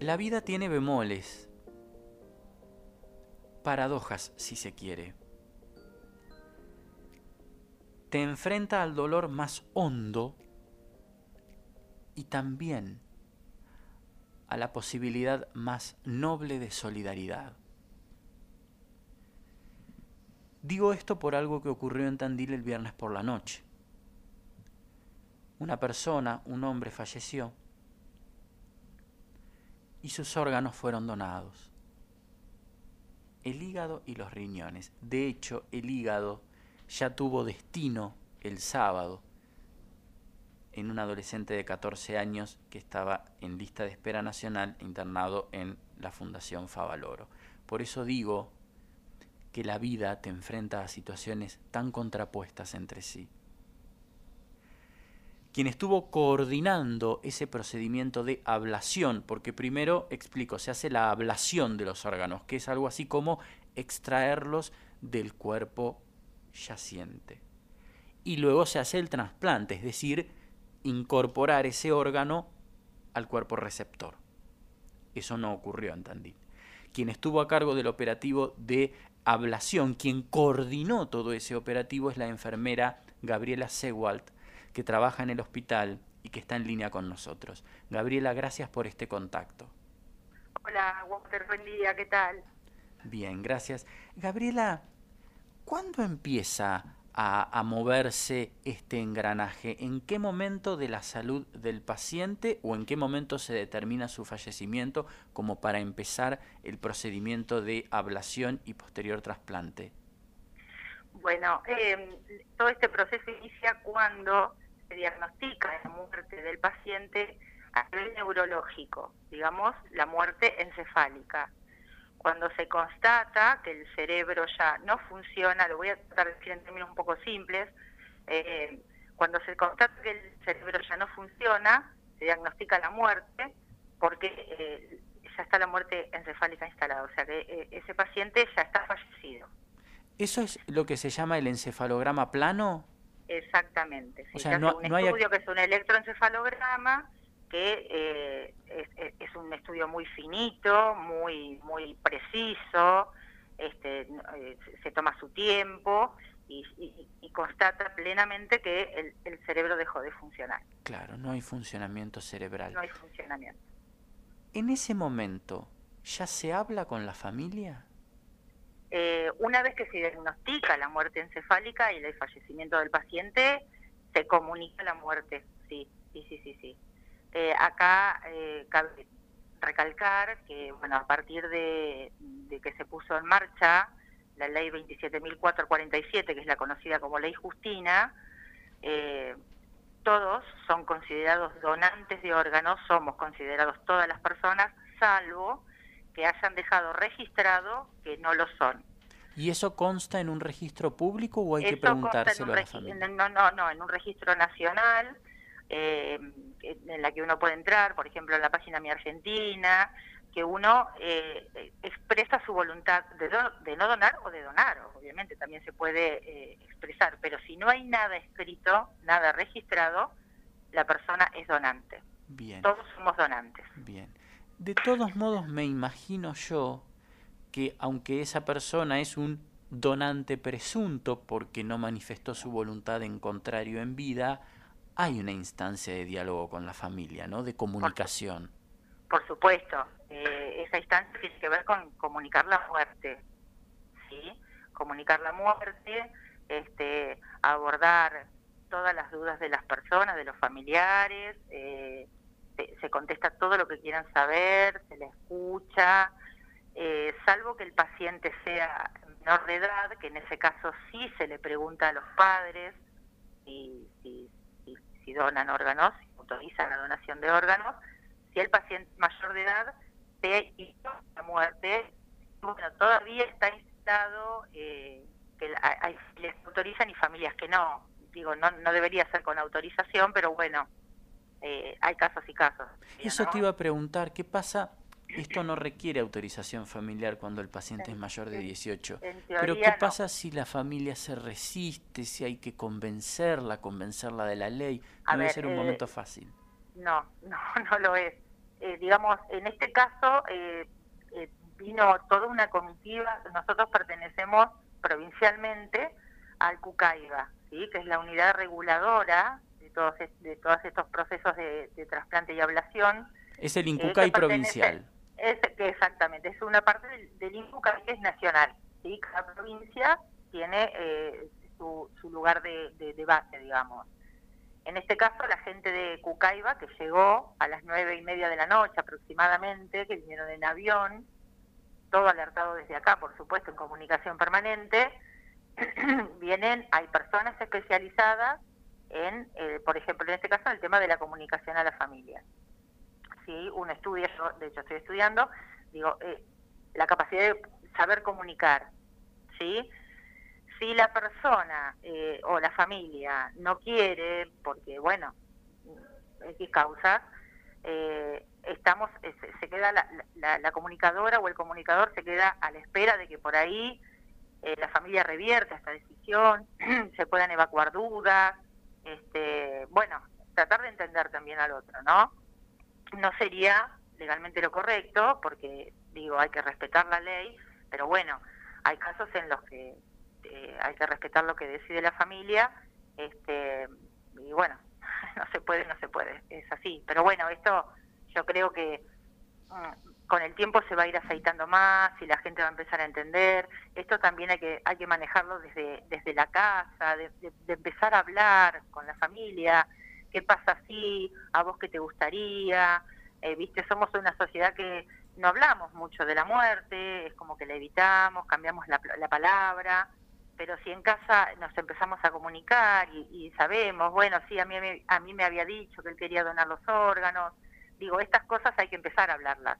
La vida tiene bemoles, paradojas si se quiere. Te enfrenta al dolor más hondo y también a la posibilidad más noble de solidaridad. Digo esto por algo que ocurrió en Tandil el viernes por la noche. Una persona, un hombre, falleció y sus órganos fueron donados. El hígado y los riñones. De hecho, el hígado ya tuvo destino el sábado en un adolescente de 14 años que estaba en lista de espera nacional internado en la Fundación Favaloro. Por eso digo que la vida te enfrenta a situaciones tan contrapuestas entre sí quien estuvo coordinando ese procedimiento de ablación, porque primero, explico, se hace la ablación de los órganos, que es algo así como extraerlos del cuerpo yaciente. Y luego se hace el trasplante, es decir, incorporar ese órgano al cuerpo receptor. Eso no ocurrió en Tandil. Quien estuvo a cargo del operativo de ablación, quien coordinó todo ese operativo es la enfermera Gabriela Sewald, que trabaja en el hospital y que está en línea con nosotros. Gabriela, gracias por este contacto. Hola, Walter, buen día, ¿qué tal? Bien, gracias. Gabriela, ¿cuándo empieza a, a, moverse este engranaje? ¿En qué momento de la salud del paciente o en qué momento se determina su fallecimiento como para empezar el procedimiento de ablación y posterior trasplante? Bueno, eh, todo este proceso inicia cuando diagnostica la muerte del paciente a nivel neurológico, digamos, la muerte encefálica. Cuando se constata que el cerebro ya no funciona, lo voy a tratar de decir en términos un poco simples, eh, cuando se constata que el cerebro ya no funciona, se diagnostica la muerte porque eh, ya está la muerte encefálica instalada, o sea que eh, ese paciente ya está fallecido. ¿Eso es lo que se llama el encefalograma plano? Exactamente. Sí. O sea, no, un estudio que es un electroencefalograma que eh, es, un estudio muy finito, muy muy preciso, este, eh, se toma su tiempo y, constata plenamente que el, el, cerebro dejó de funcionar. Claro, no hay funcionamiento cerebral. No hay funcionamiento. En ese momento, ¿ya se habla con la familia? Eh, una vez que se diagnostica la muerte encefálica y el fallecimiento del paciente, se comunica la muerte, sí, sí, sí, sí, sí. Eh, acá eh, cabe recalcar que, bueno, a partir de, que se puso en marcha la ley 27.447, que es la conocida como ley Justina, todos son considerados donantes de órganos, somos considerados todas las personas, salvo que hayan dejado registrado que no lo son. ¿Y eso consta en un registro público o hay que preguntárselo a la? No, no, no, en un registro nacional eh, en la que uno puede entrar, por ejemplo, en la página Mi Argentina, que uno eh, expresa su voluntad de, de, no donar o de donar, obviamente también se puede eh, expresar, pero si no hay nada escrito, nada registrado, la persona es donante. Bien. Todos somos donantes. Bien. De todos modos, me imagino yo que aunque esa persona es un donante presunto porque no manifestó su voluntad en contrario en vida, hay una instancia de diálogo con la familia, ¿no? De comunicación. Por, supuesto, eh, esa instancia tiene que ver con comunicar la muerte, ¿sí? Comunicar la muerte, este, abordar todas las dudas de las personas, de los familiares, eh, se contesta todo lo que quieran saber, se le escucha, eh, salvo que el paciente sea menor de edad, que en ese caso sí se le pregunta a los padres si, si, si, donan órganos, si autorizan la donación de órganos, si el paciente mayor de edad se hizo la muerte, bueno, todavía está instado eh, que que autorizan y familias que no. Digo, no, no debería ser con autorización, pero bueno, eh, hay casos y casos. Eso te iba a preguntar, ¿qué pasa? Esto no requiere autorización familiar cuando el paciente es mayor de 18. Pero ¿qué pasa si la familia se resiste, si hay que convencerla, convencerla de la ley? No debe ser un momento eh, fácil. no, no, no lo es. Eh, digamos, en este caso eh, vino toda una comitiva, nosotros pertenecemos provincialmente al CUCAIBA, ¿sí? que es la unidad reguladora todos, de todos estos procesos de, trasplante y ablación. Es el INCUCAI provincial. Es, exactamente, es una parte del, del que es nacional. ¿sí? Cada provincia tiene su, su, lugar de, de base, digamos. En este caso, la gente de Cucaiba, que llegó a las nueve y media de la noche aproximadamente, que vinieron en avión, todo alertado desde acá, por supuesto, en comunicación permanente, vienen, hay personas especializadas en, eh, por ejemplo, en este caso, el tema de la comunicación a la familia. Sí, uno estudia, yo de hecho estoy estudiando, digo, eh, la capacidad de saber comunicar, ¿sí? si la persona eh, o la familia no quiere, porque bueno, X causas, eh, estamos, eh, se, queda la, comunicadora o el comunicador se queda a la espera de que por ahí la familia revierta esta decisión, se puedan evacuar dudas, este, bueno, tratar de entender también al otro, ¿no? No sería legalmente lo correcto, porque digo, hay que respetar la ley, pero bueno, hay casos en los que eh, hay que respetar lo que decide la familia, este, y bueno, no se puede, no se puede, es así. Pero bueno, esto yo creo que mm, con el tiempo se va a ir aceitando más y la gente va a empezar a entender. Esto también hay que, hay que manejarlo desde, desde la casa, de, empezar a hablar con la familia, qué pasa así, a vos qué te gustaría, eh, viste, somos una sociedad que no hablamos mucho de la muerte, es como que la evitamos, cambiamos la, la palabra, pero si en casa nos empezamos a comunicar y, sabemos, bueno, sí, a mí, a mí me había dicho que él quería donar los órganos, digo, estas cosas hay que empezar a hablarlas.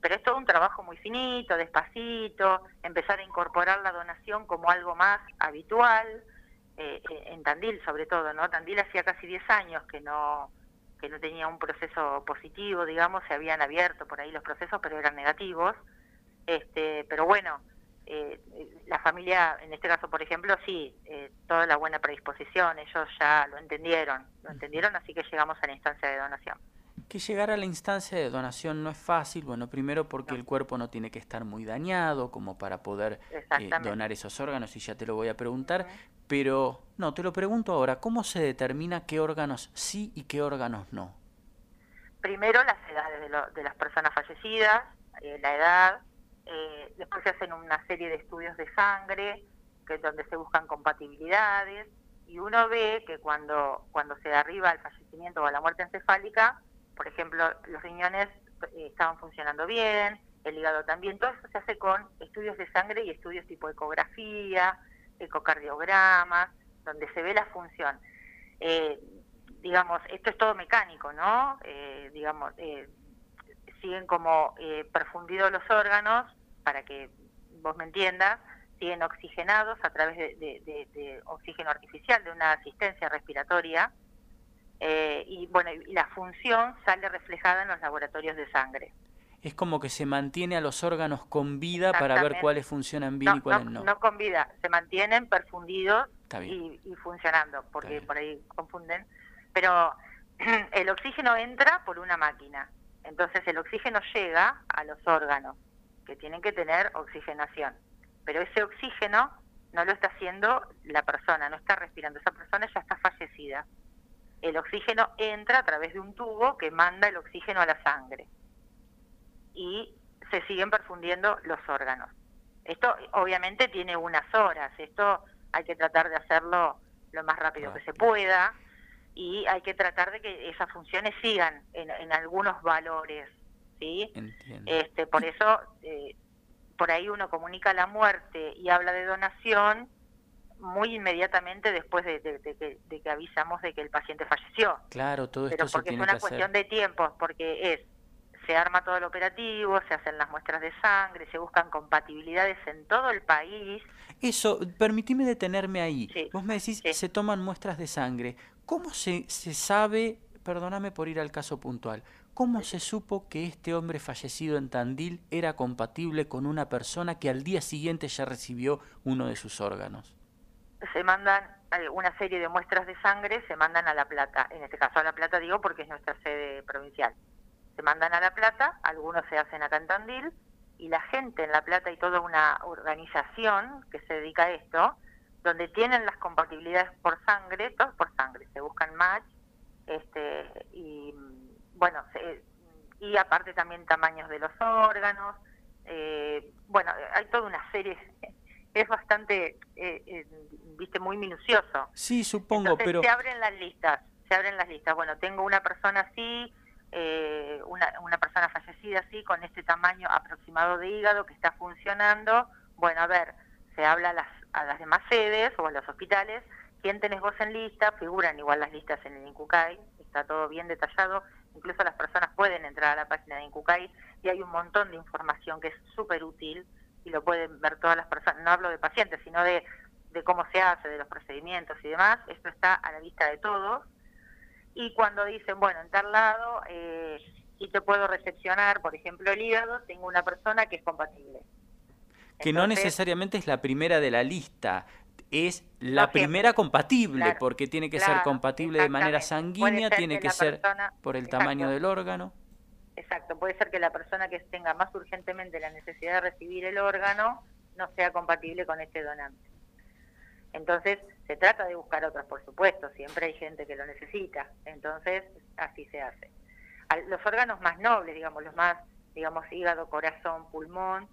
Pero es todo un trabajo muy finito, despacito, empezar a incorporar la donación como algo más habitual, eh, eh, en Tandil sobre todo, ¿no? Tandil hacía casi 10 años que no que no tenía un proceso positivo, digamos, se habían abierto por ahí los procesos, pero eran negativos. Este, pero bueno, eh, la familia, en este caso, por ejemplo, sí, eh, toda la buena predisposición, ellos ya lo entendieron, lo entendieron, así que llegamos a la instancia de donación. Que llegar a la instancia de donación no es fácil, bueno, primero porque el cuerpo no tiene que estar muy dañado como para poder eh, donar esos órganos, y ya te lo voy a preguntar, pero no, te lo pregunto ahora, ¿cómo se determina qué órganos sí y qué órganos no? Primero las edades de, de las personas fallecidas, la edad, eh, después se hacen una serie de estudios de sangre, que es donde se buscan compatibilidades, y uno ve que cuando, cuando se arriba al fallecimiento o a la muerte encefálica, por ejemplo, los riñones eh, estaban funcionando bien, el hígado también, todo eso se hace con estudios de sangre y estudios tipo ecografía, ecocardiogramas, donde se ve la función. Eh, digamos, esto es todo mecánico, ¿no? digamos, siguen como perfundidos los órganos para que vos me entiendas, siguen oxigenados a través de, oxígeno artificial, de una asistencia respiratoria, eh, y bueno, y la función sale reflejada en los laboratorios de sangre. Es como que se mantiene a los órganos con vida para ver cuáles funcionan bien y cuáles no, no. con vida, se mantienen perfundidos y, funcionando, porque por ahí confunden. Pero el oxígeno entra por una máquina, entonces el oxígeno llega a los órganos que tienen que tener oxigenación. Pero ese oxígeno no lo está haciendo la persona, no está respirando. Esa persona ya está fallecida. El oxígeno entra a través de un tubo que manda el oxígeno a la sangre. Y se siguen perfundiendo los órganos. Esto obviamente tiene unas horas. Esto hay que tratar de hacerlo lo más rápido que se pueda y hay que tratar de que esas funciones sigan en, en algunos valores ¿sí? Este, por eso, eh, por ahí uno comunica la muerte y habla de donación muy inmediatamente después de, que, avisamos de que el paciente falleció. Claro, todo esto Pero porque es una cuestión de tiempos, porque es se arma todo el operativo, se hacen las muestras de sangre, se buscan compatibilidades en todo el país. Eso, permitime detenerme ahí. Vos me decís, se toman muestras de sangre. ¿Cómo se, se sabe, perdóname por ir al caso puntual, ¿Cómo se supo que este hombre fallecido en Tandil era compatible con una persona que al día siguiente ya recibió uno de sus órganos? Se mandan eh, una serie de muestras de sangre, se mandan a La Plata, en este caso a La Plata digo porque es nuestra sede provincial. Se mandan a La Plata, algunos se hacen a Cantandil, y la gente en La Plata y toda una organización que se dedica a esto, donde tienen las compatibilidades por sangre, todos por sangre, se buscan match, este, y bueno, y aparte también tamaños de los órganos, eh, bueno, hay toda una serie, es bastante, eh, eh, viste, muy minucioso. Sí, supongo, pero... Se abren las listas, se abren las listas, bueno, tengo una persona así, una, una persona fallecida así, con este tamaño aproximado de hígado que está funcionando, bueno, a ver, se habla a las, a las demás sedes o a los hospitales, quién tenés vos en lista, figuran igual las listas en el INCUCAI, está todo bien detallado, incluso las personas pueden entrar a la página de INCUCAI y hay un montón de información que es súper útil y lo pueden ver todas las personas, no hablo de pacientes, sino de, de cómo se hace, de los procedimientos y demás, esto está a la vista de todos. Y cuando dicen, bueno, en tal lado, eh, y te puedo recepcionar, por ejemplo, el hígado, tengo una persona que es compatible. Que no necesariamente es la primera de la lista, es la primera compatible, porque tiene que ser compatible de manera sanguínea, tiene que, ser por el tamaño del órgano. Exacto, puede ser que la persona que tenga más urgentemente la necesidad de recibir el órgano no sea compatible con este donante. Entonces, se trata de buscar otras, por supuesto, siempre hay gente que lo necesita, entonces así se hace. Los órganos más nobles, digamos, los más, digamos, hígado, corazón, pulmón,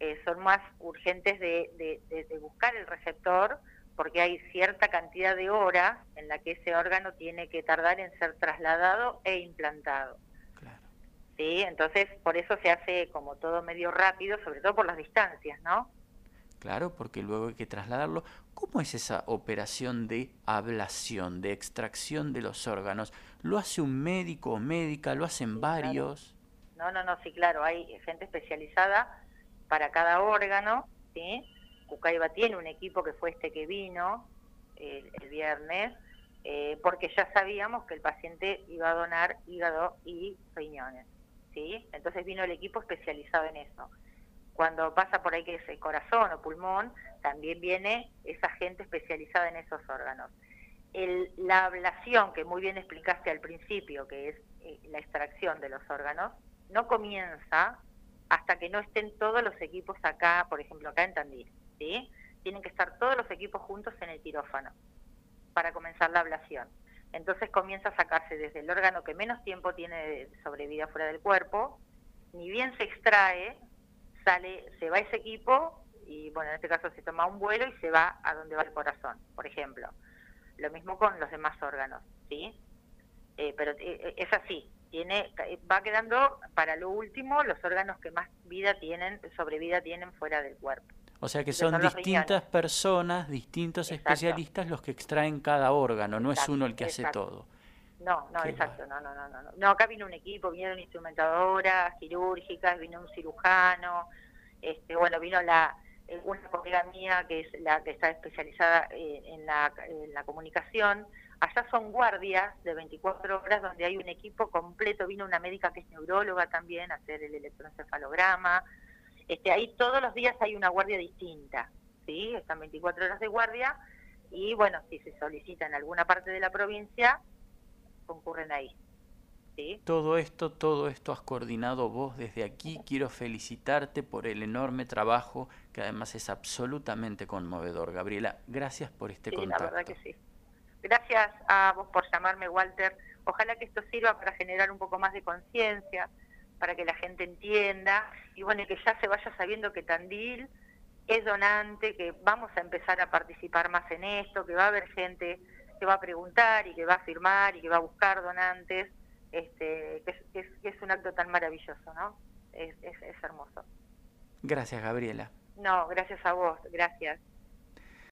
eh, son más urgentes de, buscar el receptor porque hay cierta cantidad de horas en la que ese órgano tiene que tardar en ser trasladado e implantado. ¿Sí? Entonces, por eso se hace como todo medio rápido, sobre todo por las distancias, ¿no? Claro, porque luego hay que trasladarlo. ¿Cómo es esa operación de ablación, de extracción de los órganos? ¿Lo hace un médico o médica? ¿Lo hacen varios? No, no, no, sí, claro, hay gente especializada para cada órgano, ¿sí? Cucaiba tiene un equipo que fue este que vino el, viernes, eh, porque ya sabíamos que el paciente iba a donar hígado y riñones, ¿sí? Entonces vino el equipo especializado en eso. Cuando pasa por ahí que es el corazón o pulmón, también viene esa gente especializada en esos órganos. El, la ablación, que muy bien explicaste al principio, que es eh, la extracción de los órganos, no comienza hasta que no estén todos los equipos acá, por ejemplo, acá en Tandil, ¿sí? Tienen que estar todos los equipos juntos en el quirófano para comenzar la ablación. Entonces comienza a sacarse desde el órgano que menos tiempo tiene de sobrevida fuera del cuerpo, ni bien se extrae, sale, se va ese equipo y bueno, en este caso se toma un vuelo y se va a donde va el corazón, por ejemplo. Lo mismo con los demás órganos, ¿sí? Eh, pero eh, es así, tiene va quedando para lo último los órganos que más vida tienen, sobrevida tienen fuera del cuerpo. O sea que son, distintas personas, distintos especialistas los que extraen cada órgano, no es uno el que hace todo. No, no, exacto, no, no, no, no. No, acá vino un equipo, vinieron instrumentadoras quirúrgicas, vino un cirujano, este, bueno, vino la eh, una colega mía que es la que está especializada eh, en, la, en la comunicación, Allá son guardias de 24 horas donde hay un equipo completo, vino una médica que es neuróloga también a hacer el electroencefalograma. Este, ahí todos los días hay una guardia distinta, ¿sí? Están 24 horas de guardia y bueno, si se solicita en alguna parte de la provincia, concurren ahí. ¿sí? Todo esto, todo esto has coordinado vos desde aquí. Quiero felicitarte por el enorme trabajo que además es absolutamente conmovedor. Gabriela, gracias por este contacto. La verdad que sí. Gracias a vos por llamarme, Walter. Ojalá que esto sirva para generar un poco más de conciencia, para que la gente entienda y bueno, que ya se vaya sabiendo que Tandil es donante, que vamos a empezar a participar más en esto, que va a haber gente que va a preguntar y que va a firmar y que va a buscar donantes, este, que, es, un acto tan maravilloso, ¿no? Es, es hermoso. Gracias, Gabriela. No, gracias a vos, gracias.